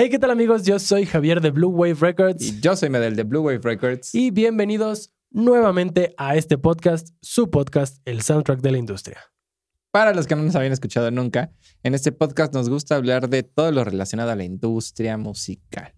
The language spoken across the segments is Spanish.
Hey, ¿qué tal amigos? Yo soy Javier de Blue Wave Records Y yo soy Medel de Blue Wave Records. y bienvenidos nuevamente a este podcast, su podcast, el soundtrack de la industria. Para los que no nos habían escuchado nunca, en este podcast nos gusta hablar de todo lo relacionado a la industria musical.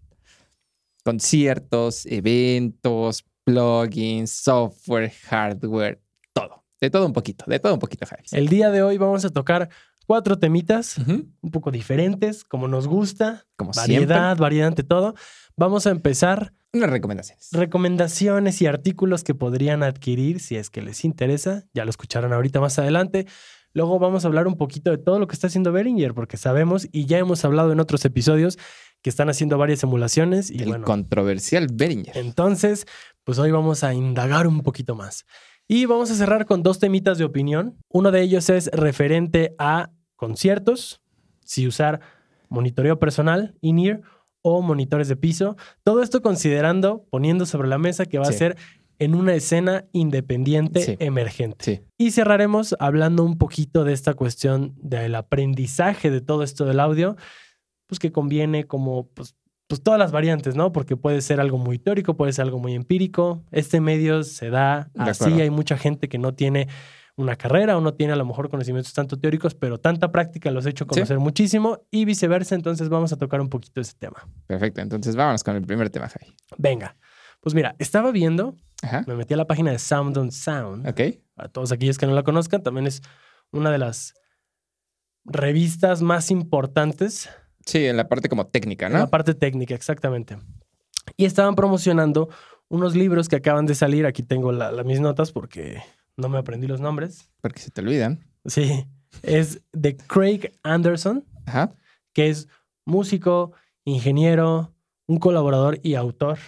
Conciertos, eventos, plugins, software, hardware, todo. De todo un poquito, de todo un poquito, Javi. El día de hoy vamos a tocar cuatro temitas un poco diferentes, como nos gusta, Como variedad, variedad ante todo. Vamos a empezar siempre, unas recomendaciones. recomendaciones y artículos que podrían adquirir si es que les interesa. Ya lo escucharon ahorita más adelante. Luego vamos a hablar un poquito de todo lo que está haciendo Behringer, porque sabemos y ya hemos hablado en otros episodios que están haciendo varias emulaciones y El bueno, controversial Behringer. entonces, pues hoy vamos a indagar un poquito más. Y vamos a cerrar con dos temitas de opinión. Uno de ellos es referente a conciertos, si usar monitoreo personal, in-ear o monitores de piso. Todo esto considerando, poniendo sobre la mesa que va a ser en una escena independiente Sí. emergente. Sí. Y cerraremos hablando un poquito de esta cuestión del aprendizaje de todo esto del audio, pues que conviene como pues, pues todas las variantes, ¿no? Porque puede ser algo muy teórico, puede ser algo muy empírico. Este medio se da De así, acuerdo. hay mucha gente que no tiene una carrera o no tiene a lo mejor conocimientos tanto teóricos, pero tanta práctica los ha hecho conocer muchísimo y viceversa, entonces vamos a tocar un poquito ese tema. Perfecto, entonces vámonos con el primer tema, Javi. Venga, pues mira, estaba viendo, Ajá. me metí a la página de Sound on Sound. Ok. a todos aquellos que no la conozcan, también es una de las revistas más importantes Sí, en la parte como técnica, en ¿no? la parte técnica, exactamente. Y estaban promocionando unos libros que acaban de salir. Aquí tengo la- la- mis notas porque no me aprendí los nombres. Porque se te olvidan. Sí, es de Craig Anderson, Ajá. que es músico, ingeniero, un colaborador y autor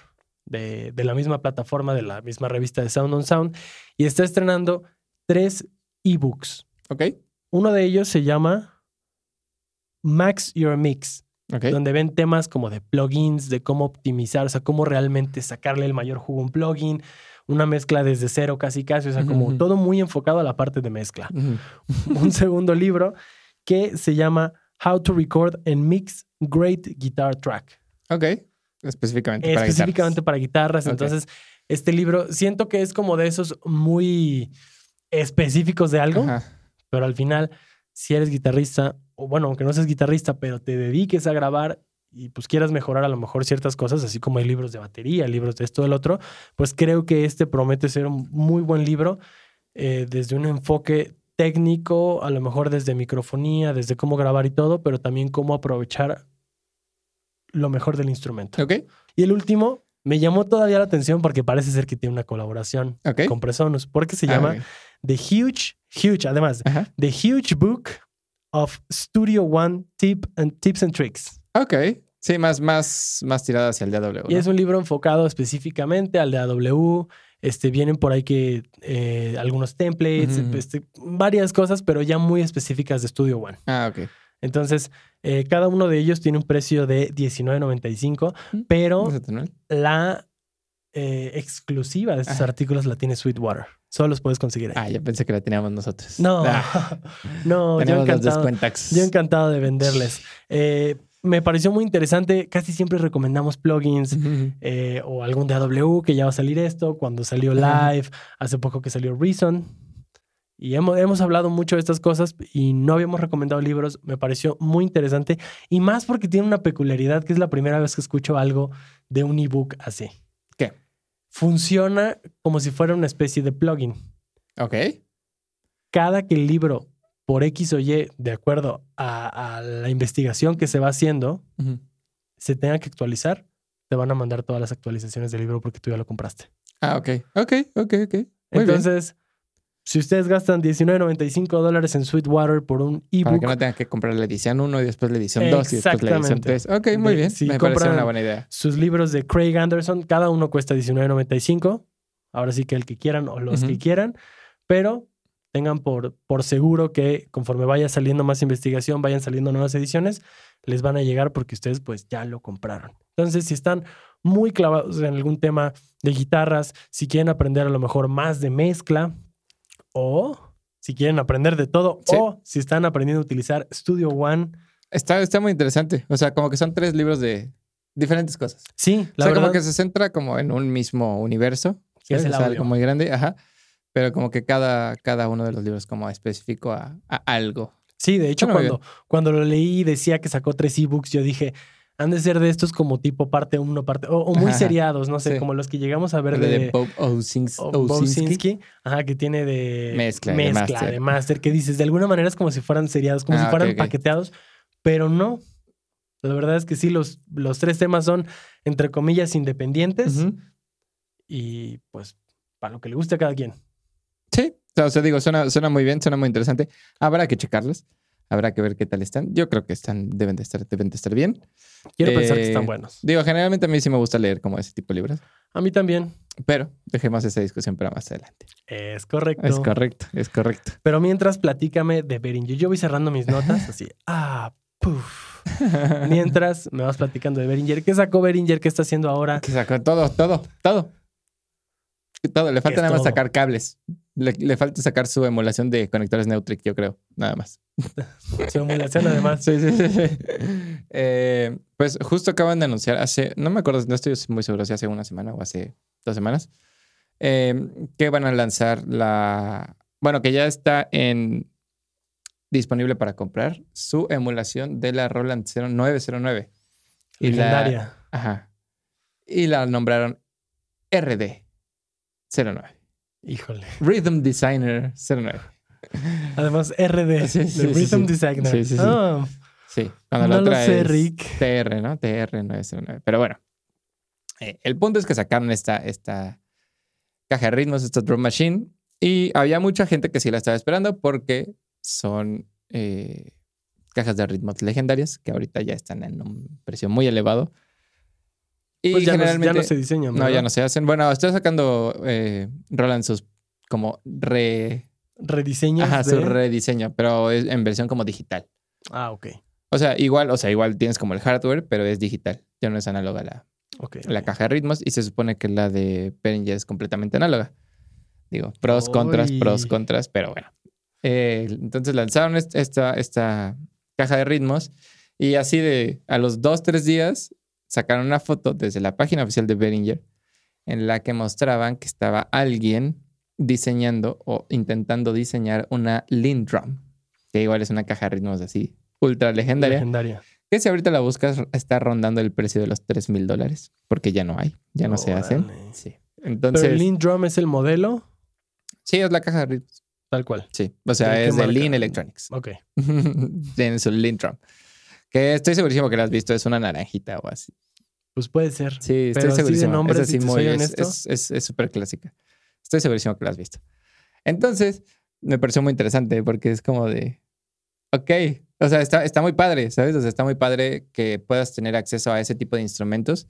de, de la misma plataforma, de la misma revista de Sound on Sound, y está estrenando tres ebooks. Ok. Uno de ellos se llama Max Your Mix, Ok. donde ven temas como de plugins, de cómo optimizar, o sea, cómo realmente sacarle el mayor jugo a un plugin, una mezcla desde cero casi casi, o sea, como todo muy enfocado a la parte de mezcla. Un segundo libro que se llama How to Record and Mix Great Guitar Track. Ok. Específicamente para específicamente guitarras. para guitarras. Entonces, este libro siento que es como de esos muy específicos de algo, Ajá. pero al final, si eres guitarrista, o bueno, aunque no seas guitarrista, pero te dediques a grabar y pues quieras mejorar a lo mejor ciertas cosas, así como hay libros de batería, libros de esto, del otro, pues creo que este promete ser un muy buen libro eh, desde un enfoque técnico, a lo mejor desde microfonía, desde cómo grabar y todo, pero también cómo aprovechar lo mejor del instrumento. Y el último me llamó todavía la atención porque parece ser que tiene una colaboración con Presonus, porque se Ah, llama. The Huge, Huge, además, Ajá. The Huge Book of Studio One Tip and Tips and Tricks. Ok. Sí, más, más, más tirada hacia el DAW. Y ¿no? es un libro enfocado específicamente al de AW. Este, vienen por ahí que eh, algunos templates, este, varias cosas, pero ya muy específicas de Studio One. Ah, ok. Entonces, eh, cada uno de ellos tiene un precio de $19.95, Mm, pero la eh, exclusiva de estos Ajá. artículos la tiene Sweetwater. Solo los puedes conseguir ahí. Ah, yo pensé que la teníamos nosotros. No, Ah, no, yo encantado, yo encantado de venderles. Eh, me pareció muy interesante. Casi siempre recomendamos plugins eh, o algún de AW que ya va a salir esto. Cuando salió. Live, hace poco que salió Reason. Y hemos, hemos hablado mucho de estas cosas y no habíamos recomendado libros. Me pareció muy interesante. Y más porque tiene una peculiaridad que es la primera vez que escucho algo de un ebook así. ¿Qué? Funciona como si fuera una especie de plugin. Ok. cada que el libro, por X o Y, de acuerdo a, a la investigación que se va haciendo, se tenga que actualizar, te van a mandar todas las actualizaciones del libro porque tú ya lo compraste. Ah, ok. Ok, ok, ok. Muy bien. Entonces, si ustedes gastan $19.95 dólares en Sweetwater por un Para ebook, que no tengan que comprar la edición 1 y después la edición 2 y después la edición Exactamente. 3. Ok, muy De- bien. si Me parece una buena idea. sus libros de Craig Anderson, cada uno cuesta $19.95. Ahora sí que el que quieran o los que quieran, pero tengan por, por seguro que conforme vaya saliendo más investigación, vayan saliendo nuevas ediciones, les van a llegar porque ustedes pues ya lo compraron. Entonces, si están muy clavados en algún tema de guitarras, si quieren aprender a lo mejor más de mezcla o si quieren aprender de todo Sí. o si están aprendiendo a utilizar Studio One, Está, está muy interesante. O sea, como que son tres libros de diferentes cosas. Sí, La o sea, como que se centra como en un mismo universo. Que es el o sea, audio. algo muy grande, ajá. Pero como que cada, cada uno de los libros como específico a, a algo. Sí, de hecho, cuando, cuando lo leí y decía que sacó tres ebooks, yo dije, han de ser de estos como tipo parte uno, parte, o, o muy Ajá. seriados, no sé, Sí. como los que llegamos a ver de, de, Bob Owsins- o Owsinski. Bowsinski, ajá, que tiene de Mezcla, de mezcla máster. de que dices, de alguna manera es como si fueran seriados, como Ah, si fueran paqueteados, pero no. La verdad es que sí, los, los tres temas son, entre comillas, independientes y pues para lo que le guste a cada quien. Sí, o sea, digo, suena, suena muy bien, suena muy interesante. Habrá que checarlos. Habrá que ver qué tal están. Yo creo que están, deben de estar, deben de estar bien. Quiero pensar que Eh, están buenos. Digo, generalmente a mí sí me gusta leer como ese tipo de libros, A mí también. pero dejemos esa discusión para más adelante. Es correcto. Es correcto, es correcto. Pero mientras platícame de Beringer. Yo voy cerrando mis notas así. Ah, puf. Mientras me vas platicando de Beringer. ¿Qué sacó Beringer? ¿Qué está haciendo ahora? Que sacó todo, todo, todo. Todo. Le falta nada más todo? sacar cables. Le, le falta sacar su emulación de conectores Neutric, yo creo. Nada más. Su emulación, además. Sí, sí, sí. Eh, pues justo acaban de anunciar hace, no me acuerdo, no estoy muy seguro si hace una semana o hace dos semanas, eh, que van a lanzar la, bueno, que ya está en disponible para comprar su emulación de la Roland 0909. Y la- ajá. Y la nombraron RD 09. Híjole. Rhythm Designer 09. Además, RD. Sí, sí, Rhythm sí. Designer. Sí, sí, sí. Ah, Sí, cuando no la lo sé, es Rick. TR, ¿no? TR909. Pero bueno, eh, el punto es que sacaron esta, esta caja de ritmos, esta drum machine, y había mucha gente que sí la estaba esperando porque son eh, cajas de ritmos legendarias que ahorita ya están en un precio muy elevado. Y pues ya, no, ya generalmente... no se diseñan. no, ya ¿verdad? no se hacen. Bueno, estoy sacando eh, Roland sus como re... Rediseños. Ajá, su rediseño, pero es en versión como digital. Ah, ok. O sea, igual, o sea, igual tienes como el hardware, pero es digital. Ya no es análoga la, Ok. la caja de ritmos y se supone que la de Behringer es completamente análoga. Digo, pros, contras, pros, contras, pero bueno. Eh, entonces lanzaron est- esta, esta caja de ritmos y así de a los dos, tres días sacaron una foto desde la página oficial de Behringer en la que mostraban que estaba alguien diseñando o intentando diseñar una Lindrum, que igual es una caja de ritmos así ultra legendaria. Legendaria. Que si ahorita la buscas, está rondando el precio de los 3 mil dólares, porque ya no hay, ya no se hacen. Sí. Pero Entonces, el Lean Drum es el modelo, sí, es la caja de ritmos. tal cual. Sí, o sea, ¿De qué es de? Lean Electronics. Ok. Tiene su Lean Drum. Que estoy segurísimo que la has visto, es una naranjita o así. Pues puede ser. Sí, estoy Pero así de segurísimo. nombre, es si así te muy, es súper clásica. Estoy segurísimo que la has visto. Entonces, me pareció muy interesante porque es como de, ok, o sea, está, está muy padre, ¿sabes? O sea, está muy padre que puedas tener acceso a ese tipo de instrumentos,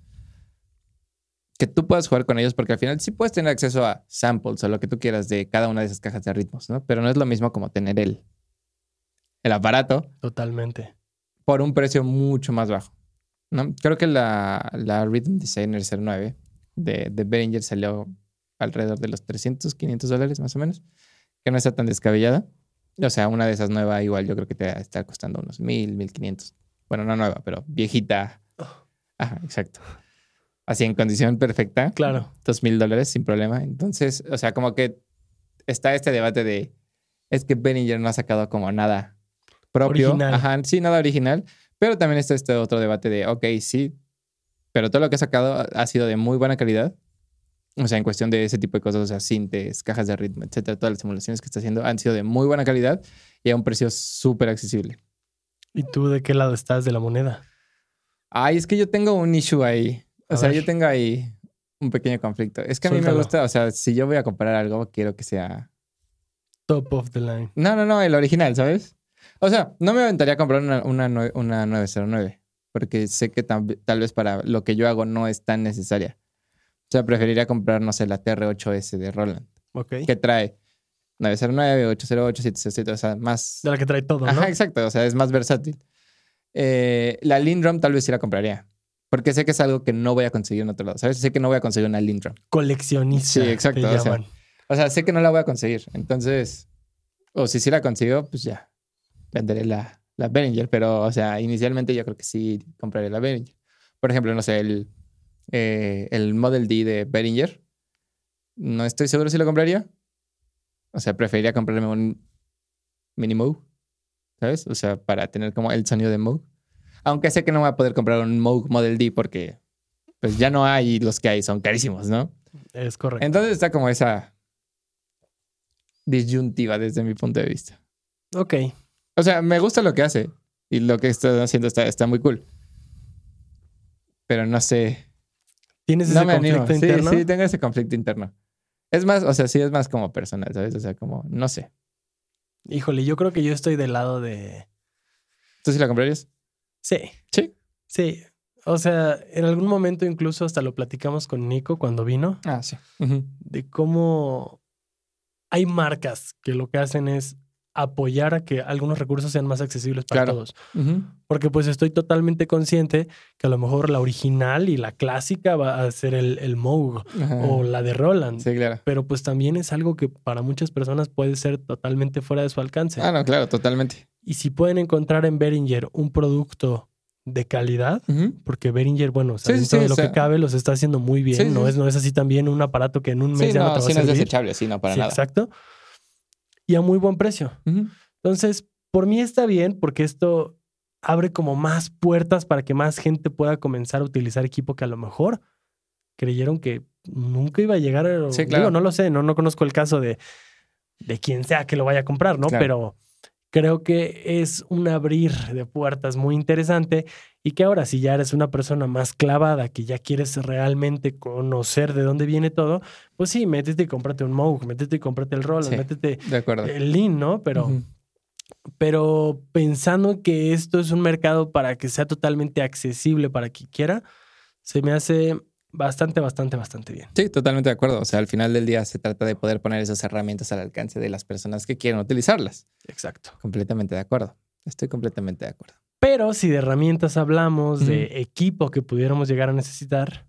que tú puedas jugar con ellos, porque al final sí puedes tener acceso a samples o lo que tú quieras de cada una de esas cajas de ritmos, ¿no? Pero no es lo mismo como tener el, el aparato Totalmente. Por un precio mucho más bajo. ¿no? Creo que la, la Rhythm Designer 09 de, de Behringer salió alrededor de los 300, 500 dólares más o menos, que no está tan descabellada. O sea, una de esas nueva igual yo creo que te está costando unos 1000, 1500. Bueno, no nueva, pero viejita. Ajá, exacto. Así en condición perfecta. Claro. Dos mil dólares sin problema. Entonces, o sea, como que está este debate de es que Behringer no ha sacado como nada propio. Original. Ajá, sí, nada original. Pero también está este otro debate de, ok, sí, pero todo lo que ha sacado ha sido de muy buena calidad. O sea, en cuestión de ese tipo de cosas, o sea, sintes, cajas de ritmo, etcétera, todas las simulaciones que está haciendo han sido de muy buena calidad y a un precio súper accesible. ¿Y tú de qué lado estás de la moneda? Ay, es que yo tengo un issue ahí. O A sea, ver. yo tengo ahí un pequeño conflicto. Es que a mí me gusta, o sea, si yo voy a comprar algo, quiero que sea Top of the line. No, no, no, el original, ¿sabes? O sea, no me aventaría a comprar una, una, una 909, porque sé que tal vez para lo que yo hago no es tan necesaria. O sea, preferiría comprar, no sé, la TR8S de Roland, Ok. que trae 909, 808, 767, o sea, más... De la que trae todo, ¿no? Ajá, exacto, o sea, es más versátil. Eh, la Lindrum tal vez sí la compraría, porque sé que es algo que no voy a conseguir en otro lado, ¿sabes? Sé que no voy a conseguir una Lindrum. Coleccionista. Sí, exacto, o sea. O sea, sé que no la voy a conseguir. Entonces, o si sí la consigo, pues ya. Venderé la, la Behringer, pero, o sea, inicialmente yo creo que sí compraría la Behringer. Por ejemplo, no sé, el, eh, el Model D de Behringer, no estoy seguro si lo compraría. O sea, preferiría comprarme un Mini Moog, ¿sabes? O sea, para tener como el sonido de Moog. Aunque sé que no voy a poder comprar un Moog Model D porque pues ya no hay los que hay, son carísimos, ¿no? Es correcto. Entonces está como esa disyuntiva desde mi punto de vista. ok. O sea, me gusta lo que hace y lo que está haciendo está, está muy cool. Pero no sé. ¿Tienes No ese me conflicto Sí, interno? sí, tengo ese conflicto interno. Es más, o sea, sí es más como personal, ¿sabes? O sea, como, no sé. Híjole, yo creo que yo estoy del lado de. ¿Tú sí la comprarías? Sí. Sí. Sí. O sea, en algún momento incluso hasta lo platicamos con Nico cuando vino, Ah, sí. De cómo hay marcas que lo que hacen es apoyar a que algunos recursos sean más accesibles para Claro. todos. Porque pues estoy totalmente consciente que a lo mejor la original y la clásica va a ser el, el Moog Ajá. o la de Roland. Sí, claro. Pero pues también es algo que para muchas personas puede ser totalmente fuera de su alcance. Ah, no, claro, totalmente. Y si pueden encontrar en Behringer un producto de calidad, Ujú. porque Behringer, bueno, o sea, Sí, sí, dentro sí, de lo o sea- que cabe los está haciendo muy bien. No, sí. es, no es así también un aparato que en un mes Sí, ya no, no, te va sí a no es desechable, sí, no, para Sí, nada. Exacto. Y a muy buen precio. Entonces, por mí está bien porque esto abre como más puertas para que más gente pueda comenzar a utilizar equipo que a lo mejor creyeron que nunca iba a llegar. Sí, claro. Digo, no lo sé, no, no conozco el caso de, de quien sea que lo vaya a comprar, ¿no? Claro. Pero creo que es un abrir de puertas muy interesante y que ahora si ya eres una persona más clavada, que ya quieres realmente conocer de dónde viene todo, pues sí, métete y cómprate un Moog, métete y cómprate el Roland, Sí. métete De el Lean, ¿no? Pero Ujú. pero pensando que esto es un mercado para que sea totalmente accesible para quien quiera, se me hace bastante, bastante, bastante bien. Sí, totalmente de acuerdo. O sea, al final del día se trata de poder poner esas herramientas al alcance de las personas que quieren utilizarlas. Exacto. Completamente de acuerdo. Estoy completamente de acuerdo. Pero si de herramientas hablamos, de equipo que pudiéramos llegar a necesitar,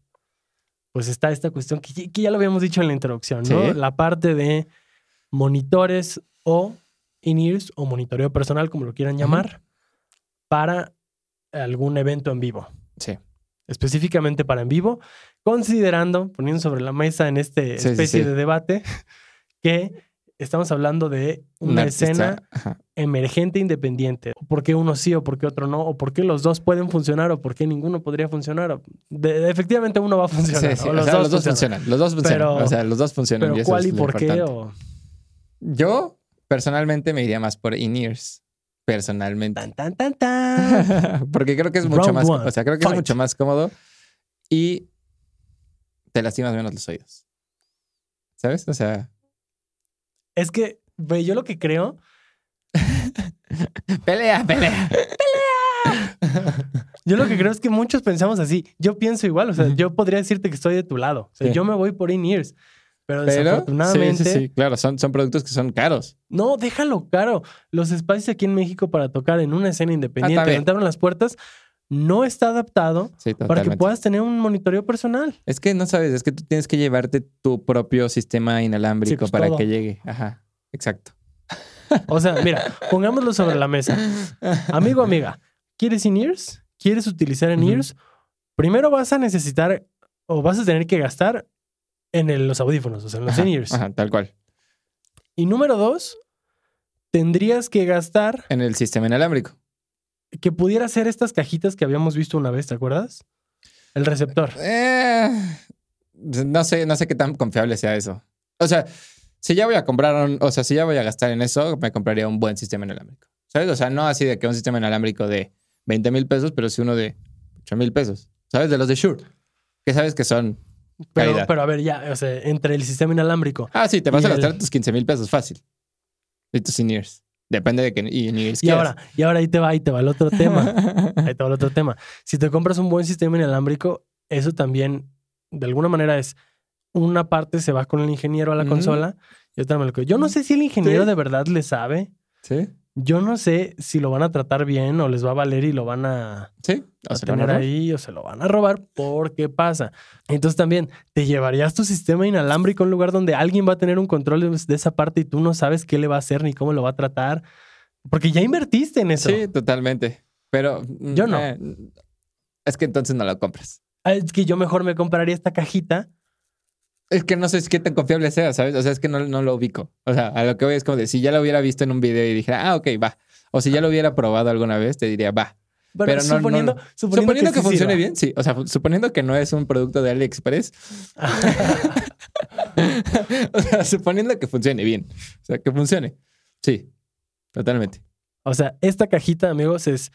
pues está esta cuestión que, ya- que ya lo habíamos dicho en la introducción, ¿no? Sí. La parte de monitores o in-ears o monitoreo personal, como lo quieran llamar, para algún evento en vivo. Sí. Específicamente para en vivo, considerando, poniendo sobre la mesa en este Sí, especie sí. de debate, que estamos hablando de una escena ajá. emergente independiente. ¿Por qué uno sí o por qué otro no? ¿O por qué los dos pueden funcionar o por qué ninguno podría funcionar? De- efectivamente uno va a funcionar. Sí, sí, o o los, sea, dos los dos funcionan. funcionan. Los dos funcionan. Pero- o sea, los dos funcionan. Pero y ¿cuál y por qué? O... Yo, personalmente, me iría más por in-ears. Personalmente. Tan, tan, tan, tan. Porque creo que es mucho Round más. one. O sea, creo que Fight. es mucho más cómodo y te lastimas menos los oídos. ¿Sabes? O sea, es que, güey, yo lo que creo pelea, pelea. Yo lo que creo es que muchos pensamos así. Yo pienso igual. O sea, yo podría decirte que estoy de tu lado. O sea, Sí. yo me voy por in-ears. Pero, Pero, desafortunadamente. sí, sí, sí, claro, son, son productos que son caros. No, déjalo caro. Los espacios aquí en México para tocar en una escena independiente, Ah, abren las puertas, no está adaptado Sí, para que puedas tener un monitoreo personal. Es que no sabes, es que tú tienes que llevarte tu propio sistema inalámbrico Sí, pues, para todo. que llegue. Ajá, exacto. O sea, mira, pongámoslo sobre la mesa. Amigo, amiga, ¿quieres in-ears? ¿Quieres utilizar in-ears? Primero vas a necesitar o vas a tener que gastar en el- los audífonos, o sea, en los in-ears. Ajá, tal cual. Y número dos, tendrías que gastar En el sistema inalámbrico. que pudiera ser estas cajitas que habíamos visto una vez, ¿te acuerdas? El receptor. Eh, no sé, no sé qué tan confiable sea eso. O sea, si ya voy a comprar, un- o sea, si ya voy a gastar en eso, me compraría un buen sistema inalámbrico. ¿Sabes? O sea, no así de que un sistema inalámbrico de 20 mil pesos, pero sí uno de 8 mil pesos. ¿Sabes? De los de Shure. Que sabes que son. Pero, pero a ver, ya, o sea, entre el sistema inalámbrico Ah, sí, te vas a gastar el- tus 15 mil pesos fácil. Y tus in-ears. Depende de qué in-ears y quieras. ahora, y ahora ahí te va, ahí te va el otro tema. Ahí te va el otro tema. Si te compras un buen sistema inalámbrico, eso también, de alguna manera, es una parte se va con el ingeniero a la consola y otra me lo. Yo no sé si el ingeniero Sí. de verdad le sabe. ¿Sí? Yo no sé si lo van a tratar bien o les va a valer y lo van a, ¿Sí? a se lo van tener a robar. ahí o se lo van a robar porque pasa. Entonces también te llevarías tu sistema inalámbrico a un lugar donde alguien va a tener un control de, esa parte y tú no sabes qué le va a hacer ni cómo lo va a tratar. Porque ya invertiste en eso. Sí, totalmente. Pero. mm, Yo no. eh, es que entonces no lo compras. Ah, Es que yo mejor me compraría esta cajita. Es que no sé qué tan confiable sea, ¿sabes? O sea, es que no, no lo ubico. O sea, a lo que voy es como de si ya lo hubiera visto en un video y dijera, ah, ok, va. O si ya lo hubiera probado alguna vez, te diría, va. Pero no- suponiendo, no- suponiendo, Suponiendo que, sí funcione sirva. bien, sí. O sea, suponiendo que no es un producto de AliExpress. o sea, suponiendo que funcione bien. O sea, que funcione. Sí, totalmente. O sea, esta cajita, amigos, es.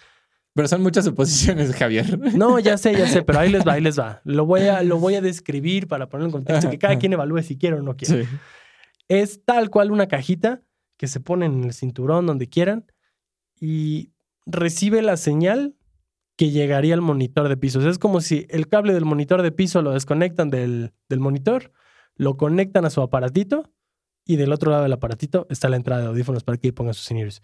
Pero son muchas suposiciones, Javier. No, ya sé, ya sé, pero ahí les va, ahí les va. Lo voy a, lo voy a describir para poner en contexto que cada quien evalúe si quiere o no quiere. Sí. Es tal cual una cajita que se pone en el cinturón donde quieran y recibe la señal que llegaría al monitor de piso. O sea, es como si el cable del monitor de piso lo desconectan del, del monitor, lo conectan a su aparatito y del otro lado del aparatito está la entrada de audífonos para que pongan sus in-ears.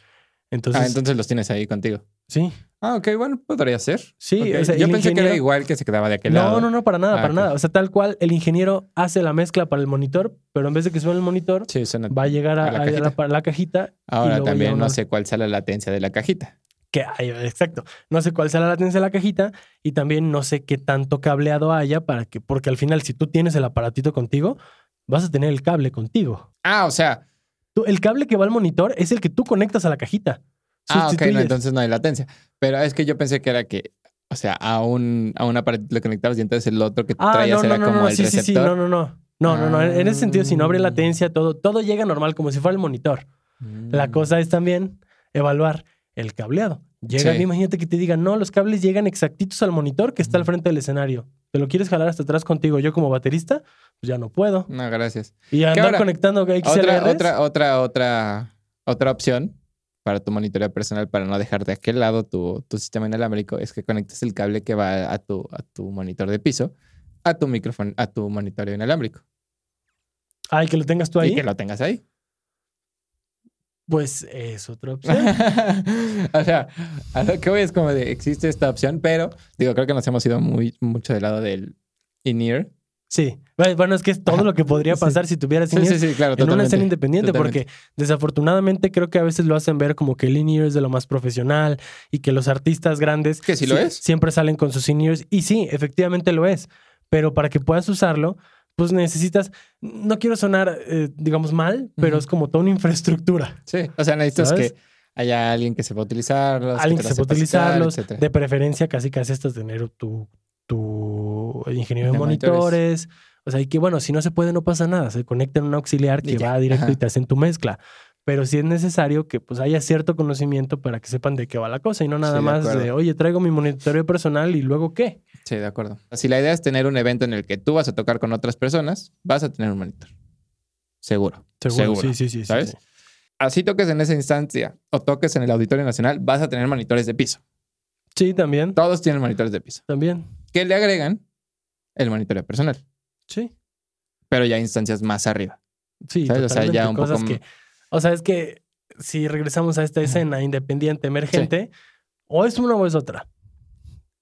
Entonces, ah, entonces los tienes ahí contigo. Sí, Ah, ok, bueno, podría ser. sí. O sea, Yo pensé que era igual que se quedaba de aquel lado. No, no, no, para nada, Ah, para nada. O sea, tal cual, el ingeniero hace la mezcla para el monitor, pero en vez de que suene el monitor, Sí, suena. va a llegar a, a la a cajita. la, la cajita. y Ahora también no sé cuál sea la latencia de la cajita. Que hay, exacto. No sé cuál sea la latencia de la cajita y también no sé qué tanto cableado haya para que, porque al final, si tú tienes el aparatito contigo, vas a tener el cable contigo. Ah, o sea, Tú- el cable que va al monitor es el que tú conectas a la cajita. Ah, ok, no, entonces no hay latencia. Pero es que yo pensé que era que, o sea, a un, a un aparato le conectabas y entonces el otro que Ah, traías no, era no, no, como el sí, sí, sí, receptor. no, no, no. No, no, no. En ese sentido, si no habría Ah. latencia, todo, todo llega normal, como si fuera el monitor. La Mm. cosa es también evaluar el cableado. Llegan, Sí. imagínate que te digan, no, los cables llegan exactitos al monitor que está al frente del escenario. ¿Te lo quieres jalar hasta atrás contigo? Yo como baterista, pues ya no puedo. No, gracias. Y andar ahora? conectando Otra, XLRs. otra, otra, otra, otra opción para tu monitoreo personal, para no dejar de aquel lado tu, tu sistema inalámbrico, es que conectes el cable que va a tu, a tu monitor de piso a tu micrófono, a tu monitoreo inalámbrico. Ay, que lo tengas tú Y ahí. que lo tengas ahí. Pues es otra opción. o sea, a lo que voy es como de, existe esta opción, pero digo, creo que nos hemos ido muy, mucho del lado del in-ear. Sí. Bueno, es que es todo lo que podría Sí. pasar si tuvieras Sí, sí, sí, claro, en una escena independiente, Totalmente. porque desafortunadamente creo que a veces lo hacen ver como que el in-ear es de lo más profesional y que los artistas grandes Que sí lo es. siempre salen con sus in-ears. Y sí, efectivamente lo es. Pero para que puedas usarlo, pues necesitas, no quiero sonar, eh, digamos, mal, pero es como toda una infraestructura. Sí, o sea, necesitas ¿Sabes? que haya alguien que sepa utilizarlos. Alguien que los sepa utilizarlos. etcétera. De preferencia, casi casi hasta tener tu, tu ingeniero de De monitores. monitores. O sea, y que bueno, si no se puede, no pasa nada. Se conecta en un auxiliar que va directo Ajá. y te hacen tu mezcla. Pero sí es necesario que pues haya cierto conocimiento para que sepan de qué va la cosa y no nada Sí, de más de, oye, traigo mi monitoreo personal y luego qué. Sí, de acuerdo. Si la idea es tener un evento en el que tú vas a tocar con otras personas, vas a tener un monitor. Seguro. Seguro, sí, sí, sí. sí, ¿Sabes? sí. Así toques en esa instancia o toques en el Auditorio Nacional, vas a tener monitores de piso. Sí, también. Todos tienen monitores de piso. También. Que le agregan el monitoreo personal, Sí. pero ya instancias más arriba. Sí, ¿Sabes? O sea, ya un poco que, o sea, es que si regresamos a esta escena independiente, emergente, o es una o es otra.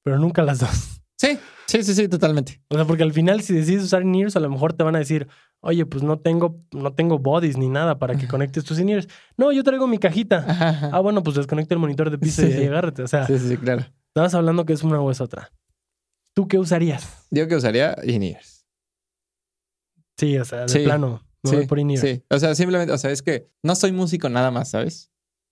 Pero nunca las dos. Sí, sí, sí, sí, totalmente. O sea, porque al final, si decides usar in-ears, a lo mejor te van a decir, oye, pues no tengo, no tengo bodies ni nada para que conectes tus in-ears. No, yo traigo mi cajita. Ah, bueno, pues desconecta el monitor de piso Sí, y agárrate. O sea, sí, sí, claro. estabas hablando que es una o es otra. ¿Tú qué usarías? Yo que usaría in-ears. Sí, o sea, de Sí, plano. Me Sí, voy por in-ear. sí. O sea, simplemente, o sea, es que no soy músico nada más, ¿sabes?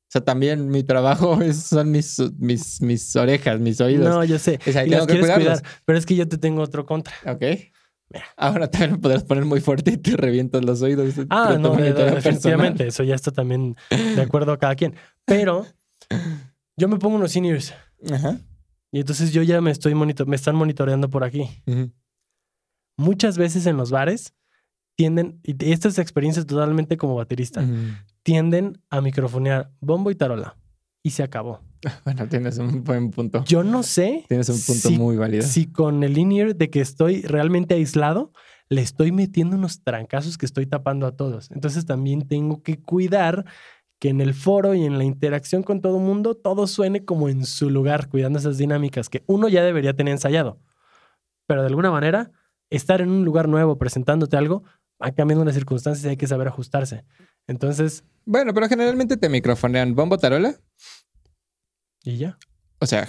O sea, también mi trabajo es- son mis, mis, mis orejas, mis oídos. No, yo sé. O sea, Y tengo que quieres cuidarlos. cuidar. Pero es que yo te tengo otro contra. Ok. Ahora también me podrás poner muy fuerte y te revientas los oídos. Ah, no, de- de- definitivamente. Eso ya está también de acuerdo a cada quien. Pero yo me pongo unos in-ears Ajá. Y entonces yo ya me estoy monitor me están monitoreando por aquí. Muchas veces en los bares tienden, y esta es experiencia totalmente como baterista, tienden a microfonear bombo y tarola. Y se acabó. Bueno, tienes un buen punto. Yo no sé Tienes un punto si, muy válido. si con el in-ear de que estoy realmente aislado, le estoy metiendo unos trancazos que estoy tapando a todos. Entonces también tengo que cuidar que en el foro y en la interacción con todo el mundo todo suene como en su lugar, cuidando esas dinámicas que uno ya debería tener ensayado. Pero de alguna manera, estar en un lugar nuevo presentándote algo va cambiando las circunstancias y hay que saber ajustarse. Entonces, Bueno, pero generalmente te microfonean bombo tarola, y ya. o sea,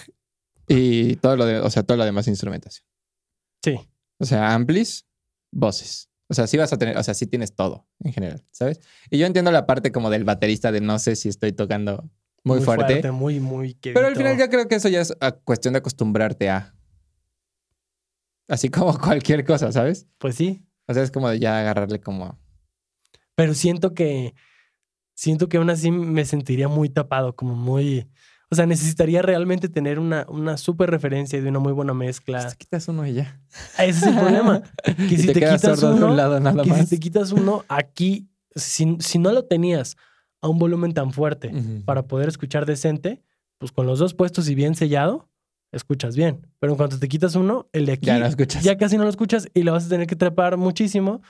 y todo lo de, o sea, todo lo demás instrumentación. Sí. O sea, amplis, voces. O sea, sí vas a tener, o sea, sí tienes todo en general, ¿sabes? Y yo entiendo la parte como del baterista de no sé si estoy tocando muy, fuerte, Muy, muy Pero al quedito. final yo creo que eso ya es a cuestión de acostumbrarte a. Así como cualquier cosa, ¿sabes? Pues sí. O sea, es como de ya agarrarle como. Pero siento que. Siento que aún así me sentiría muy tapado, como muy. O sea, necesitaría realmente tener una, una súper referencia y de una muy buena mezcla. Te quitas uno y ya. Ese es el problema. Que si te, te, quitas sordo de uno, un lado nada que más. si te quitas uno aquí, si, si no lo tenías a un volumen tan fuerte para poder escuchar decente, pues con los dos puestos y bien sellado, escuchas bien. Pero en cuanto te quitas uno, el de aquí Ya no escuchas. ya casi no lo escuchas y lo vas a tener que trepar muchísimo.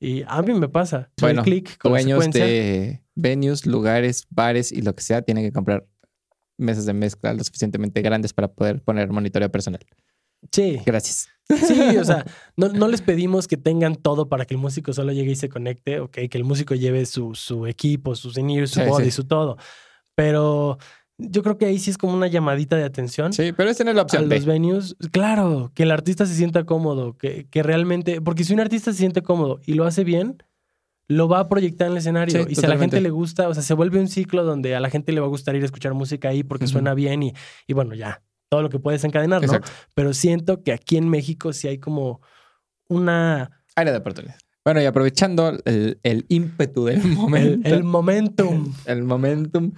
Y a mí me pasa. Soy Bueno, clic con la Dueños de venues, lugares, bares y lo que sea tienen que comprar mesas de mezcla lo suficientemente grandes para poder poner monitoreo personal. Sí, Gracias. sí, o sea, no, no les pedimos que tengan todo para que el músico solo llegue y se conecte, ok, que el músico lleve su, su equipo, sus in su Sí, body, sí. su todo. Pero yo creo que ahí sí es como una llamadita de atención. Sí, pero es la a opción B. los venues, claro, que el artista se sienta cómodo, que, que realmente, porque si un artista se siente cómodo y lo hace bien, lo va a proyectar en el escenario. Sí, y si a la gente le gusta, o sea, se vuelve un ciclo donde a la gente le va a gustar ir a escuchar música ahí porque suena bien y, y bueno, ya, todo lo que puedes encadenar, ¿no? Exacto. Pero siento que aquí en México sí hay como una... Área de oportunidad. Bueno, y aprovechando el, el ímpetu del El, momento. el momentum. el momentum.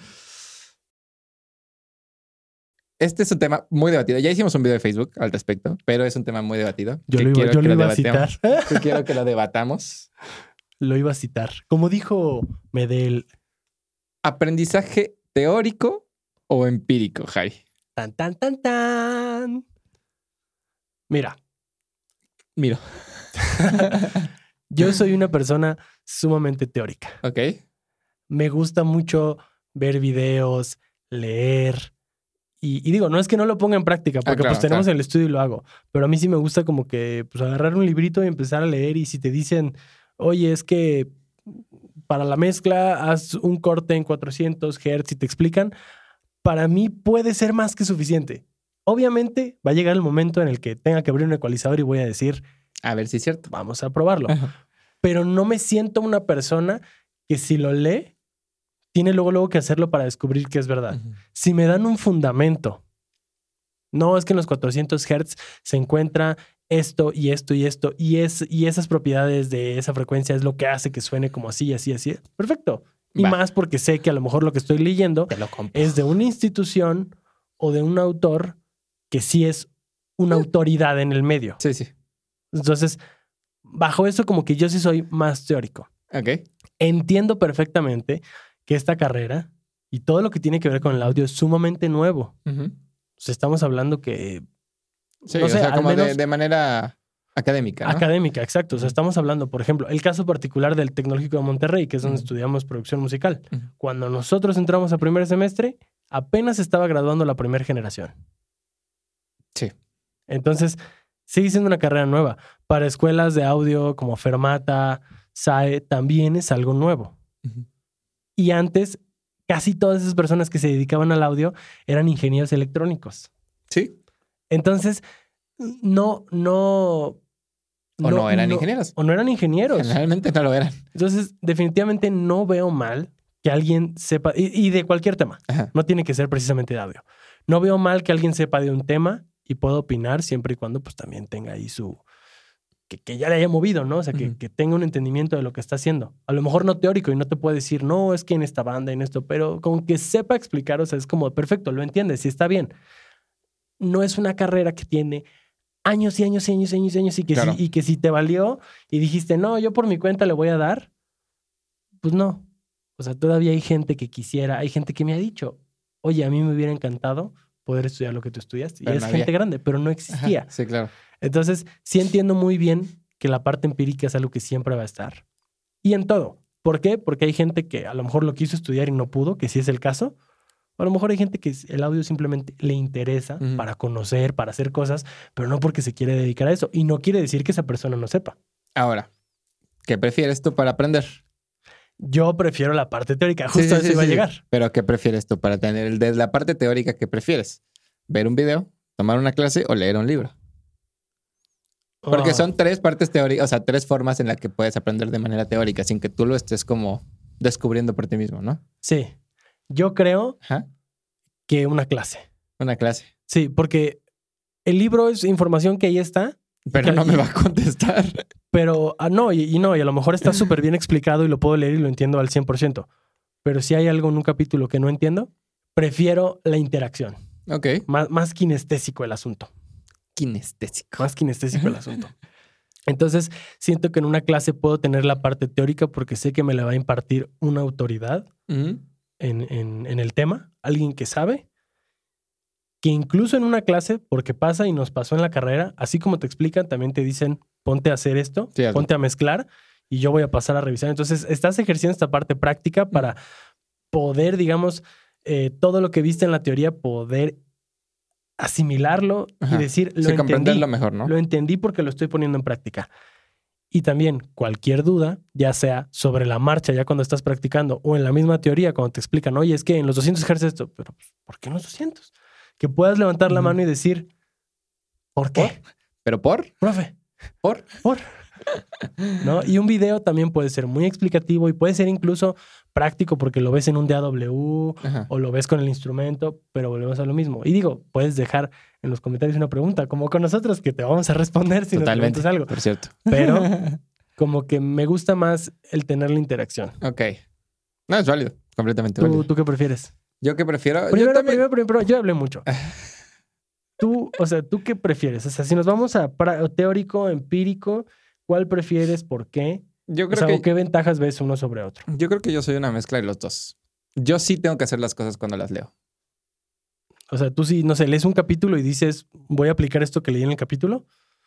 Este es un tema muy debatido. Ya hicimos un video de Facebook al respecto, pero es un tema muy debatido. Yo que lo iba, quiero yo que lo iba a citar. Que quiero que lo debatamos. lo iba a citar. Como dijo Medel, ¿Aprendizaje teórico o empírico, Jai? tan, tan, tan, tan. Mira, Miro. yo soy una persona sumamente teórica. ok. me gusta mucho ver videos, leer. Y, y digo, no es que no lo ponga en práctica, porque Ah, claro, pues tenemos claro. el estudio y lo hago. Pero a mí sí me gusta como que pues agarrar un librito y empezar a leer. Y si te dicen, oye, es que para la mezcla haz un corte en 400 Hz y te explican, para mí puede ser más que suficiente. Obviamente va a llegar el momento en el que tenga que abrir un ecualizador y voy a decir, A ver si es cierto. vamos a probarlo Ajá. pero no me siento una persona que si lo lee, tiene luego, luego que hacerlo para descubrir que es verdad. Si me dan un fundamento, no es que en los 400 Hz se encuentra esto y esto y esto, y, es, y esas propiedades de esa frecuencia es lo que hace que suene como así, así, así. Perfecto. Y Va. más porque sé que a lo mejor lo que estoy leyendo es de una institución o de un autor que sí es una autoridad en el medio. Sí, sí. Entonces, bajo eso como que yo sí soy más teórico Ok. entiendo perfectamente que esta carrera y todo lo que tiene que ver con el audio es sumamente nuevo. O sea, estamos hablando que Sí, No o sé, sea, como de, manera académica. ¿no? académica, exacto. O sea, estamos hablando, por ejemplo, el caso particular del Tecnológico de Monterrey, que es donde estudiamos producción musical. Cuando nosotros entramos a primer semestre, apenas estaba graduando la primera generación. Sí. Entonces, sigue siendo una carrera nueva. Para escuelas de audio como Fermata, SAE, también es algo nuevo. Y antes, casi todas esas personas que se dedicaban al audio eran ingenieros electrónicos. Sí. Entonces, no, no. O no, eran ingenieros. O no eran ingenieros. Generalmente no lo eran. Entonces, definitivamente no veo mal que alguien sepa, y, y de cualquier tema, Ajá. no tiene que ser precisamente de audio. No veo mal que alguien sepa de un tema y pueda opinar siempre y cuando pues también tenga ahí su... Que, que ya le haya movido, ¿no? O sea, que, que tenga un entendimiento de lo que está haciendo. A lo mejor no teórico y no te puede decir, no, es que en esta banda, en esto, pero con que sepa explicar, o sea, es como, perfecto, lo entiendes, sí está bien. No es una carrera que tiene años y años y años y años y años y que, Claro. si, y que si te valió y dijiste, no, yo por mi cuenta le voy a dar, pues no. O sea, todavía hay gente que quisiera, hay gente que me ha dicho, oye, a mí me hubiera encantado poder estudiar lo que tú estudiaste. Pero y es no gente grande, pero no Ajá. existía. Sí, claro. Entonces, sí entiendo muy bien que la parte empírica es algo que siempre va a estar. Y en todo. ¿Por qué? Porque hay gente que a lo mejor lo quiso estudiar y no pudo, que sí es el caso. A lo mejor hay gente que el audio simplemente le interesa para conocer, para hacer cosas, pero no porque se quiere dedicar a eso. Y no quiere decir que esa persona no sepa. Ahora, ¿qué prefieres tú para aprender? Yo prefiero la parte teórica, Sí, justo sí, a eso sí, iba a sí. llegar. Pero ¿qué prefieres tú para tener el de la parte teórica que prefieres? ¿Ver un video, tomar una clase o leer un libro? Porque Ah, son tres partes teóricas, o sea, tres formas en las que puedes aprender de manera teórica sin que tú lo estés como descubriendo por ti mismo, ¿no? Sí. Yo creo Ajá. que una clase. Una clase. Sí, porque el libro es información que ahí está, Pero no me va a contestar. pero ah, no, y, y no, y a lo mejor está súper bien explicado y lo puedo leer y lo entiendo al 100%. Pero si hay algo en un capítulo que no entiendo, prefiero la interacción. Ok. Más, más kinestésico el asunto. Kinestésico. Más kinestésico el asunto. Entonces, siento que en una clase puedo tener la parte teórica porque sé que me la va a impartir una autoridad. En, en- en el tema, alguien que sabe, que incluso en una clase, porque pasa y nos pasó en la carrera, así como te explican, también te dicen, ponte a hacer esto, Sí, ponte a mezclar y yo voy a pasar a revisar. Entonces, estás ejerciendo esta parte práctica para poder, digamos, eh, todo lo que viste en la teoría, poder asimilarlo Ajá. y decir, lo Sí, entendí. comprenderlo mejor, ¿no? Lo entendí porque lo estoy poniendo en práctica. Y también cualquier duda, ya sea sobre la marcha, ya cuando estás practicando, o en la misma teoría, cuando te explican, oye, es que en los 200 ejerces esto, pero pues, ¿por qué en los 200? Que puedas levantar la mano y decir, ¿por qué? ¿Pero por? Profe, ¿Por? por. ¿No? Y un video también puede ser muy explicativo y puede ser incluso práctico porque lo ves en un DAW Ajá. o lo ves con el instrumento, pero volvemos a lo mismo. Y digo, puedes dejar en los comentarios una pregunta, como con nosotros, que te vamos a responder si Totalmente. nos preguntas algo. Por cierto. Pero como que me gusta más el tener la interacción. ok. No, es válido. Completamente ¿Tú, válido. ¿tú qué prefieres? Yo que prefiero. yo Primero, también- primero, primero, yo hablé mucho. Tú, o sea, ¿tú qué prefieres? O sea, si nos vamos a teórico, empírico, ¿cuál prefieres? ¿Por qué? Yo O creo sea, que. ¿qué ventajas ves uno sobre otro? Yo creo que yo soy una mezcla de los dos. Yo sí tengo que hacer las cosas cuando las leo. O sea, tú sí, no sé, lees un capítulo y dices, voy a aplicar esto que leí en el capítulo.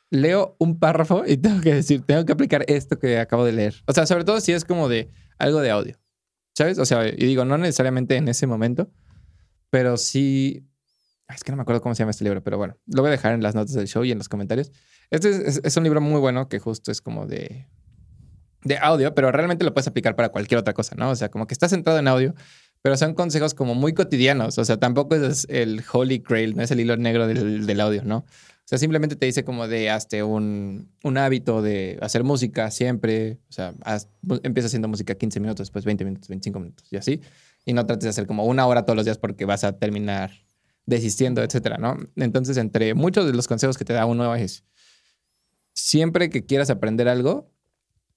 Leo un párrafo y tengo que decir, tengo que aplicar esto que acabo de leer. O sea, sobre todo si es como de algo de audio. ¿Sabes? O sea, y digo, no necesariamente en ese momento, pero sí. Es que no me acuerdo cómo se llama este libro, pero bueno, lo voy a dejar en las notas del show y en los comentarios. Este es, es- es un libro muy bueno que justo es como de, de audio, pero realmente lo puedes aplicar para cualquier otra cosa, ¿no? O sea, como que está centrado en audio, pero son consejos como muy cotidianos. O sea, tampoco es el holy grail, no es el hilo negro del, audio, ¿no? O sea, simplemente te dice como de hazte un, un hábito de hacer música siempre. O sea, empieza haciendo música 15 minutos, después 20 minutos, 25 minutos y así. Y no trates de hacer como una hora todos los días porque vas a terminar desistiendo, etcétera, ¿no? Entonces, entre muchos de los consejos que te da uno es siempre que quieras aprender algo,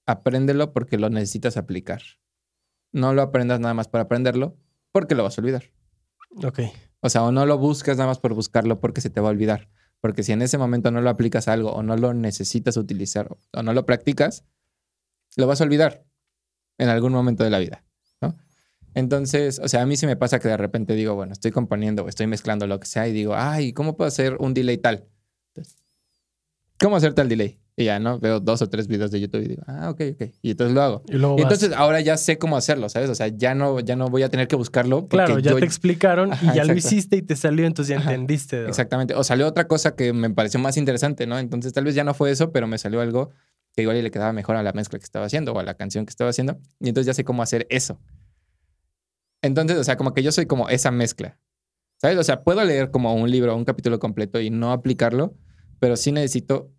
apréndelo porque lo necesitas aplicar. No lo aprendas nada más para aprenderlo porque lo vas a olvidar. Ok. O sea, o no lo buscas nada más por buscarlo porque se te va a olvidar. Porque si en ese momento no lo aplicas a algo o no lo necesitas utilizar o no lo practicas, lo vas a olvidar en algún momento de la vida, ¿no? Entonces, o sea, a mí sí me pasa que de repente digo, bueno, estoy componiendo o estoy mezclando lo que sea y digo, ay, ¿cómo puedo hacer un delay tal? Entonces, ¿Cómo hacer tal delay? Y ya, ¿no? Veo dos o tres videos de YouTube y digo, ah, ok, ok. Y entonces lo hago. Y luego Y vas- entonces ahora ya sé cómo hacerlo, ¿sabes? O sea, ya no, ya no voy a tener que buscarlo. claro, ya yo- te explicaron Ajá, y ya lo hiciste y te salió, entonces ya Ajá, entendiste. ¿no? Exactamente. O salió otra cosa que me pareció más interesante, ¿no? Entonces tal vez ya no fue eso, pero me salió algo que igual le quedaba mejor a la mezcla que estaba haciendo o a la canción que estaba haciendo. Y entonces ya sé cómo hacer eso. Entonces, o sea, como que yo soy como esa mezcla. ¿Sabes? O sea, puedo leer como un libro, un capítulo completo y no aplicarlo, pero sí necesito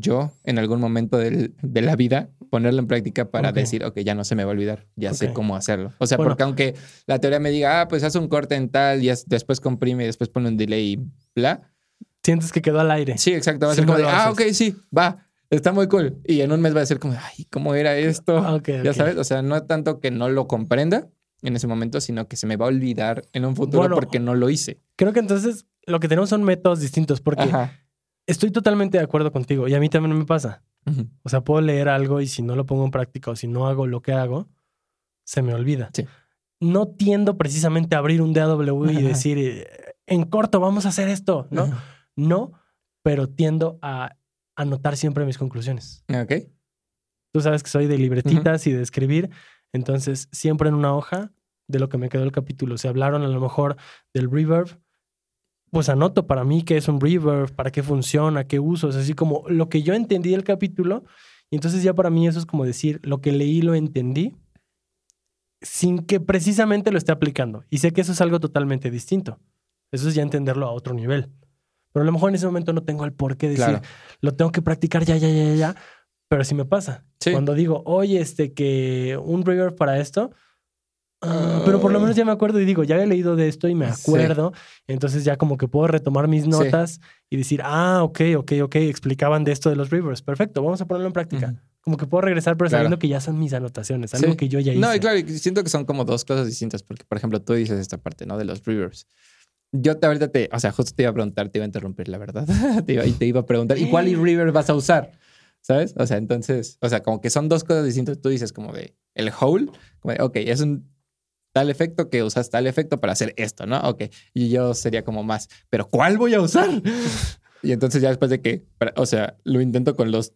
yo en algún momento del- de la vida ponerlo en práctica para decir, ok, ya no se me va a olvidar, ya sé cómo hacerlo. O sea, Bueno. porque aunque la teoría me diga, ah, pues haz un corte en tal y después comprime y después pone un delay y bla. Sientes que quedó al aire. Sí, exacto. Va a ser como de, ah, ok, sí, va, está muy cool. Y en un mes va a ser como, ay, ¿cómo era esto? Ah, Ya sabes, o sea, no tanto que no lo comprenda en ese momento, sino que se me va a olvidar en un futuro Bueno. porque no lo hice. Creo que entonces lo que tenemos son métodos distintos porque Ajá. Estoy totalmente de acuerdo contigo y a mí también me pasa. O sea, puedo leer algo y si no lo pongo en práctica o si no hago lo que hago, se me olvida. Sí. No tiendo precisamente a abrir un DAW y decir, en corto, vamos a hacer esto, ¿no? No, pero tiendo a anotar siempre mis conclusiones. Ok. Tú sabes que soy de libretitas y de escribir, entonces siempre en una hoja de lo que me quedó el capítulo. Se hablaron a lo mejor del reverb, pues anoto para mí qué es un reverb, para qué funciona, qué uso, es así como lo que yo entendí del capítulo. Y entonces ya para mí eso es como decir, lo que leí lo entendí sin que precisamente lo esté aplicando. Y sé que eso es algo totalmente distinto. Eso es ya entenderlo a otro nivel. Pero a lo mejor en ese momento no tengo el por qué decir, Claro. lo tengo que practicar ya, ya, ya, ya. Pero sí me pasa. Sí. Cuando digo, oye, este, que un reverb para esto, ah, pero por lo menos ya me acuerdo y digo, ya he leído de esto y me Sí. acuerdo. Entonces ya como que puedo retomar mis notas y decir, ah, ok, ok, ok, explicaban de esto de los reverbs. Perfecto, vamos a ponerlo en práctica. Ujú. Como que puedo regresar, pero Claro. sabiendo que ya son mis anotaciones, algo Sí. que yo ya hice. No, y claro, siento que son como dos cosas distintas, porque, por ejemplo, tú dices esta parte, ¿no? De los reverbs. Yo te, ahorita te, o sea, justo te iba a preguntar, te iba a interrumpir, la verdad. te iba, y te iba a preguntar, ¿y cuál reverb vas a usar? ¿Sabes? O sea, entonces, o sea, como que son dos cosas distintas. Tú dices como de el whole, como de, ok, es un tal efecto que usas tal efecto para hacer esto, ¿no? Ok. Y yo sería como más, ¿pero cuál voy a usar? y entonces ya después de que, o sea, lo intento con los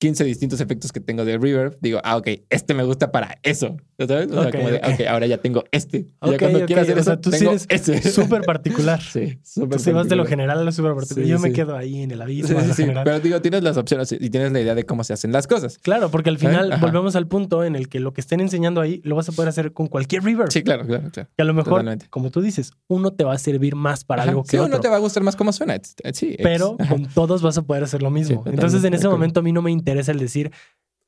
15 distintos efectos que tengo de reverb, digo, ah, ok, este me gusta para eso. ¿Sabes? O sea, como de, ok. ok, ahora ya tengo este. Y Ok, ya cuando ok, quiera hacer o sea, eso, tú sí tengo eres ese. Súper particular. sí, súper sí vas de lo general a lo súper particular. Sí, yo me sí. quedo ahí en el Sí, abismo. sí, sí, pero digo, tienes las opciones y tienes la idea de cómo se hacen las cosas. Claro, porque al final Ajá. volvemos al punto en el que lo que estén enseñando ahí lo vas a poder hacer con cualquier reverb. Sí, claro, claro, claro. Que a lo mejor, Totalmente. como tú dices, uno te va a servir más para Ajá. algo que sí, otro. uno te va a gustar más cómo suena. eh, Sí, ex- pero Ajá. con todos vas a poder hacer lo mismo. Entonces, en ese momento a mí no me interesa el decir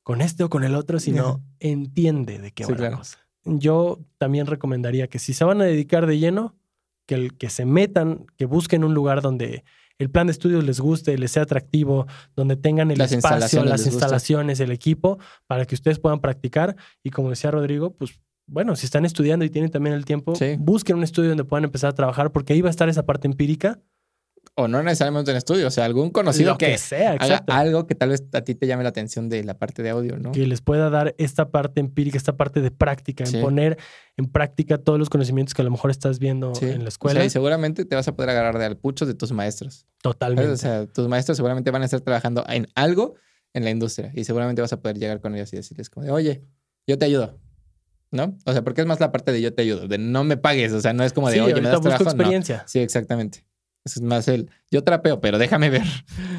con este o con el otro, sino entiende de qué Sí, va la claro. cosa. Yo también recomendaría que si se van a dedicar de lleno, que, el, que se metan, que busquen un lugar donde el plan de estudios les guste, les sea atractivo, donde tengan el Las espacio, instalaciones las instalaciones, el equipo, para que ustedes puedan practicar. Y como decía Rodrigo, pues bueno, si están estudiando y tienen también el tiempo, Sí. busquen un estudio donde puedan empezar a trabajar, porque ahí va a estar esa parte empírica. O no necesariamente en estudio, o sea, algún conocido lo que, que sea, haga algo que tal vez a ti te llame la atención de la parte de audio, ¿no? que les pueda dar esta parte empírica, esta parte de práctica, Sí. en poner en práctica todos los conocimientos que a lo mejor estás viendo Sí. en la O escuela. sea, y seguramente te vas a poder agarrar de alpuchos de tus maestros. ¿sabes? Totalmente. O sea, tus maestros seguramente van a estar trabajando en algo en la industria y seguramente vas a poder llegar con ellos y decirles como de, oye, yo te ayudo. ¿No? O sea, porque es más la parte de yo te ayudo, de no me pagues. O sea, no es como de, sí, oye, me das trabajo. No. experiencia. Sí, exactamente. Es más el, yo trapeo, pero déjame ver.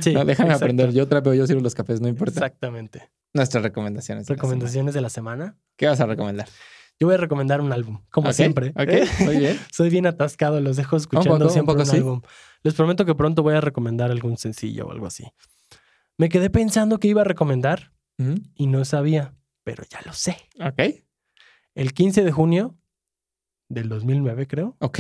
Sí, no, déjame exacto. aprender. Yo trapeo, yo sirvo los cafés, no importa. Exactamente. Nuestras recomendaciones. de la semana. Recomendaciones de la semana. ¿Qué vas a recomendar? Yo voy a recomendar un álbum, como siempre. Ok, ¿eh? muy bien. Soy bien atascado, los dejo escuchando poco, un siempre poco un sí. álbum. Les prometo que pronto voy a recomendar algún sencillo o algo así. Me quedé pensando que iba a recomendar y no sabía, pero ya lo sé. Ok, El 15 de junio del 2009, creo, ok.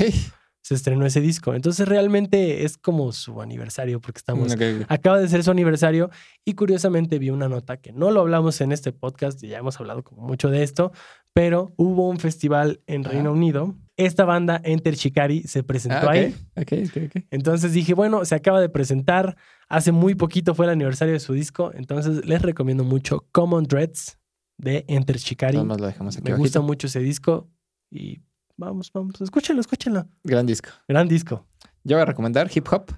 Se estrenó ese disco. Entonces realmente es como su aniversario porque estamos... Ok, ok. Acaba de ser su aniversario y curiosamente vi una nota que no lo hablamos en este podcast, y ya hemos hablado como mucho de esto, pero hubo un festival en. Reino Unido. Esta banda, Enter Shikari, se presentó Ah, ahí. ok, ok, ok, ok. Entonces dije, bueno, se acaba de presentar. Hace muy poquito fue el aniversario de su disco. Entonces les recomiendo mucho Common Dreads de Enter Shikari. Más lo dejamos aquí Me gusta mucho ese disco y vamos, vamos, escúchenlo, escúchenlo. Gran disco. Gran disco. Yo voy a recomendar hip hop.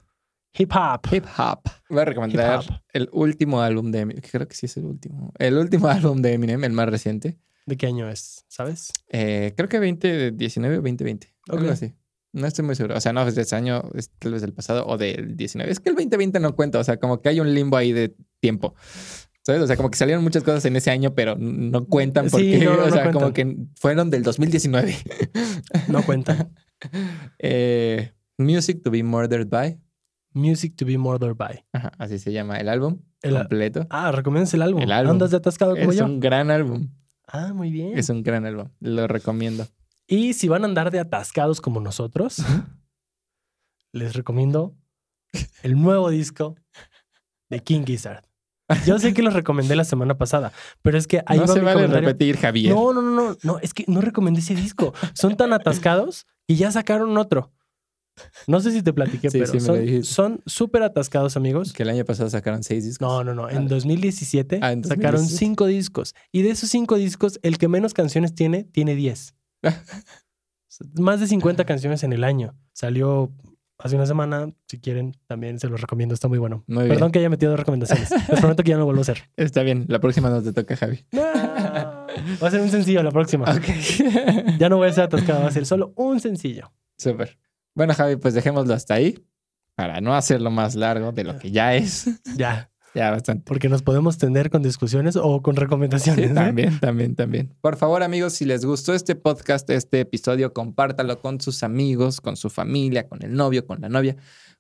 Hip hop. Hip hop. Voy a recomendar el último álbum de Eminem. Creo que sí es el último. El último álbum de Eminem, el más reciente. ¿De qué año es? ¿Sabes? Eh, creo que 2019 o 2020. Algo Ok. así. No estoy muy seguro. O sea, no es de ese año, es tal vez del pasado o del 19. Es que el 2020 no cuenta. O sea, como que hay un limbo ahí de tiempo. ¿Sabes? O sea, como que salieron muchas cosas en ese año, pero no cuentan Sí, porque, no, no, o no sea, como cuentan. que fueron del 2019. No cuenta. Eh, Music to be Murdered by. Music to be Murdered by. Ajá, así se llama el álbum El- completo. Ah, recomiendas el álbum. El álbum. Andas de atascado como Es yo. un gran álbum. Ah, muy bien. Es un gran álbum. Lo recomiendo. Y si van a andar de atascados como nosotros, les recomiendo el nuevo disco de King Gizzard. Yo sé que los recomendé la semana pasada, pero es que ahí no va se mi vale comentario. repetir, Javier. No, no, no, no, no, es que no recomendé ese disco. Son tan atascados y ya sacaron otro. No sé si te platiqué, Sí, pero sí me son- súper atascados, amigos. Que el año pasado sacaron seis discos. No, no, no. En Ah. 2017 Ah, en sacaron 2017. cinco discos. Y de esos cinco discos, el que menos canciones tiene, tiene 10. Más de 50 canciones en el año. Salió hace una semana. Si quieren, también se los recomiendo. Está muy bueno. Muy bien. Perdón que haya metido recomendaciones. Les prometo que ya no lo vuelvo a hacer. Está bien. La próxima no te toca, Javi. No. Va a ser un sencillo la próxima. Ya no voy a ser atascado. Va a ser solo un sencillo. Súper. Bueno, Javi, pues dejémoslo hasta ahí. Para no hacerlo más largo de lo que ya es. Ya. Ya, bastante. Porque nos podemos tender con discusiones o con recomendaciones. Sí, ¿eh? también, también, también. Por favor, amigos, si les gustó este podcast, este episodio, compártalo con sus amigos, con su familia, con el novio, con la novia,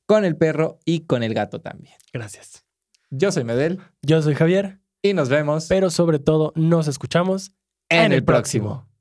con el perro y con el gato también. Gracias. Yo soy Medel Yo soy Javier, y nos vemos pero sobre todo nos escuchamos en el próximo.